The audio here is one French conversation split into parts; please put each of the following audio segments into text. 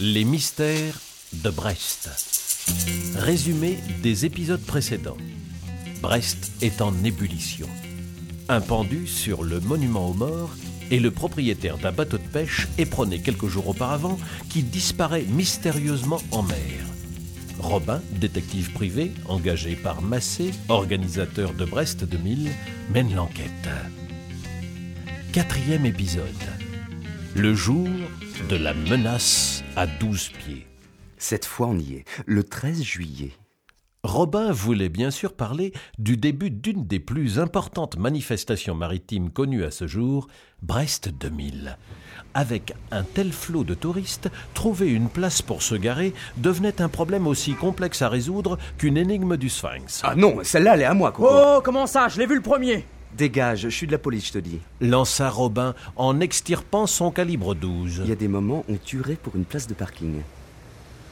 Les mystères de Brest. Résumé des épisodes précédents. Brest est en ébullition. Un pendu sur le monument aux morts est le propriétaire d'un bateau de pêche éperonné quelques jours auparavant qui disparaît mystérieusement en mer. Robin, détective privé, engagé par Massé, organisateur de Brest 2000, mène l'enquête. Quatrième épisode. Le jour de la menace à 12 pieds. Cette fois, on y est, le 13 juillet. Robin voulait bien sûr parler du début d'une des plus importantes manifestations maritimes connues à ce jour, Brest 2000. Avec un tel flot de touristes, trouver une place pour se garer devenait un problème aussi complexe à résoudre qu'une énigme du Sphinx. Ah non, celle-là, elle est à moi, Coco. Oh, comment ça? Je l'ai vu le premier Dégage, je suis de la police, je te dis. Lança Robin en extirpant son calibre 12. Il y a des moments, on tuerait pour une place de parking.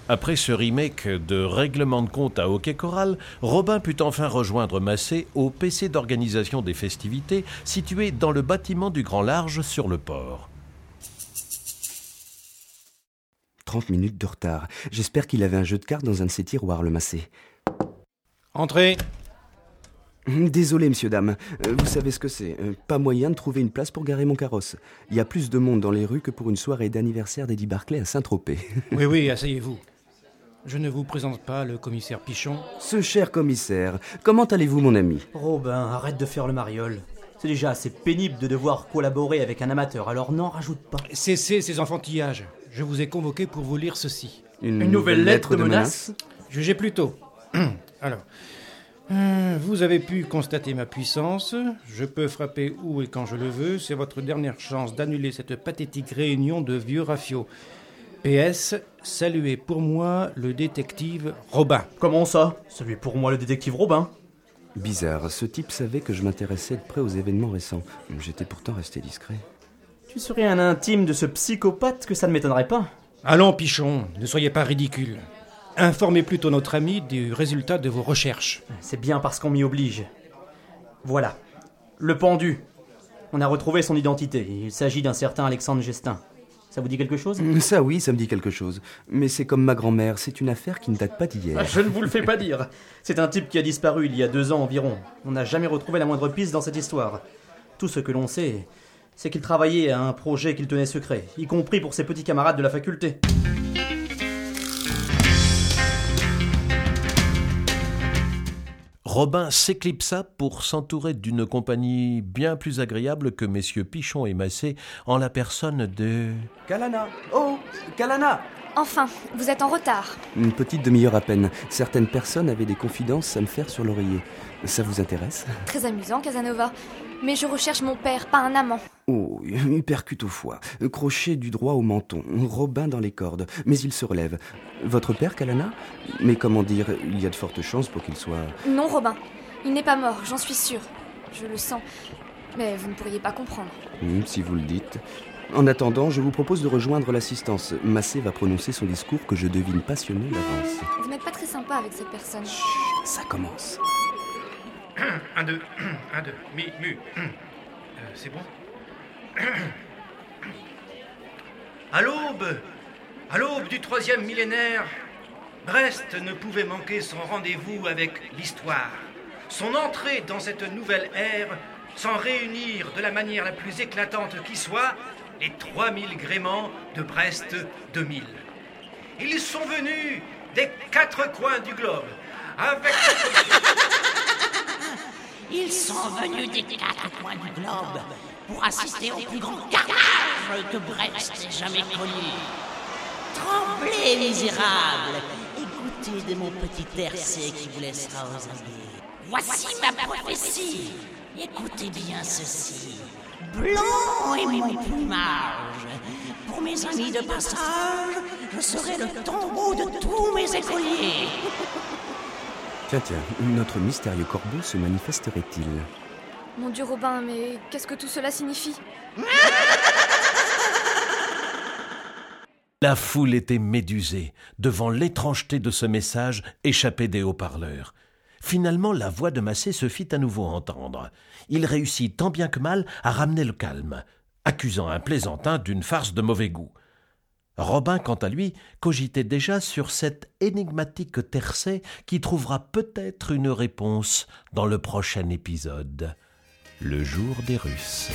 Après ce remake de règlement de compte à hockey choral, Robin put enfin rejoindre Massé au PC d'organisation des festivités situé dans le bâtiment du Grand Large sur le port. 30 minutes de retard. J'espère qu'il avait un jeu de cartes dans un de ses tiroirs, le massé. Entrez. Désolé, monsieur, dame. Euh, Vous savez ce que c'est. Euh, Pas moyen de trouver une place pour garer mon carrosse. Il y a plus de monde dans les rues que pour une soirée d'anniversaire d'Eddie Barclay à Saint-Tropez. Oui, oui, asseyez-vous. Je ne vous présente pas le commissaire Pichon. Ce cher commissaire, comment allez-vous, mon ami? Robin, arrête de faire le mariole. C'est déjà assez pénible de devoir collaborer avec un amateur, alors n'en rajoute pas. Cessez ces enfantillages. Je vous ai convoqué pour vous lire ceci. Une nouvelle lettre de menace? Jugez plutôt. Alors, vous avez pu constater ma puissance. Je peux frapper où et quand je le veux. C'est votre dernière chance d'annuler cette pathétique réunion de vieux rafiaux. PS, saluez pour moi le détective Robin. Comment ça? Celui pour moi le détective Robin. Bizarre, ce type savait que je m'intéressais de près aux événements récents. J'étais pourtant resté discret. Tu serais un intime de ce psychopathe que ça ne m'étonnerait pas. Allons, Pichon, ne soyez pas ridicule. Informez plutôt notre ami du résultat de vos recherches. C'est bien parce qu'on m'y oblige. Voilà. Le pendu. On a retrouvé son identité. Il s'agit d'un certain Alexandre Gestin. Ça vous dit quelque chose? Ça oui, ça me dit quelque chose. Mais c'est comme ma grand-mère, c'est une affaire qui ne date pas d'hier. Ah, Je ne vous le fais pas dire. C'est un type qui a disparu il y a deux ans environ. On n'a jamais retrouvé la moindre piste dans cette histoire. Tout ce que l'on sait, c'est qu'il travaillait à un projet qu'il tenait secret, y compris pour ses petits camarades de la faculté. Robin s'éclipsa pour s'entourer d'une compagnie bien plus agréable que messieurs Pichon et Massé en la personne de... Kalana Oh Kalana Enfin, vous êtes en retard. Une petite demi-heure à peine. Certaines personnes avaient des confidences à me faire sur l'oreiller. Ça vous intéresse? Très amusant, Casanova. Mais je recherche mon père, pas un amant. Oh, hypercute au foie, crochet du droit au menton, Robin dans les cordes, mais il se relève. Votre père, Kalana? Mais comment dire, il y a de fortes chances pour qu'il soit... Non, Robin. Il n'est pas mort, j'en suis sûre. Je le sens. Mais vous ne pourriez pas comprendre. Hmm, si vous le dites. En attendant, je vous propose de rejoindre l'assistance. Massé va prononcer son discours que je devine passionné d'avance. Vous n'êtes pas très sympa avec cette personne. Ça commence. 1, 2, 1, 2, mi, mu. Euh, c'est bon? À l'aube, à l'aube du troisième millénaire, Brest ne pouvait manquer son rendez-vous avec l'histoire. Son entrée dans cette nouvelle ère sans réunir de la manière la plus éclatante qui soit les 3000 gréments de Brest 2000. Ils sont venus des quatre coins du globe Ils sont venus des quatre coins du globe pour assister au plus grand carnage que Brest ait jamais connu. Tremblez, misérables, et goûtez de mon petit RC qui vous laissera aux amis. Voici ma prophétie. Écoutez bien ceci. Blanc est mon plumage. Pour mes amis de passage, je serai le tombeau de tous mes écoliers. Tiens, tiens, notre mystérieux corbeau se manifesterait-il? Mon Dieu, Robin, mais qu'est-ce que tout cela signifie La foule était médusée devant l'étrangeté de ce message échappé des haut-parleurs. Finalement, la voix de Massé se fit à nouveau entendre. Il réussit tant bien que mal à ramener le calme, accusant un plaisantin d'une farce de mauvais goût. Robin, quant à lui, cogitait déjà sur cette énigmatique tercet qui trouvera peut-être une réponse dans le prochain épisode, le jour des Russes.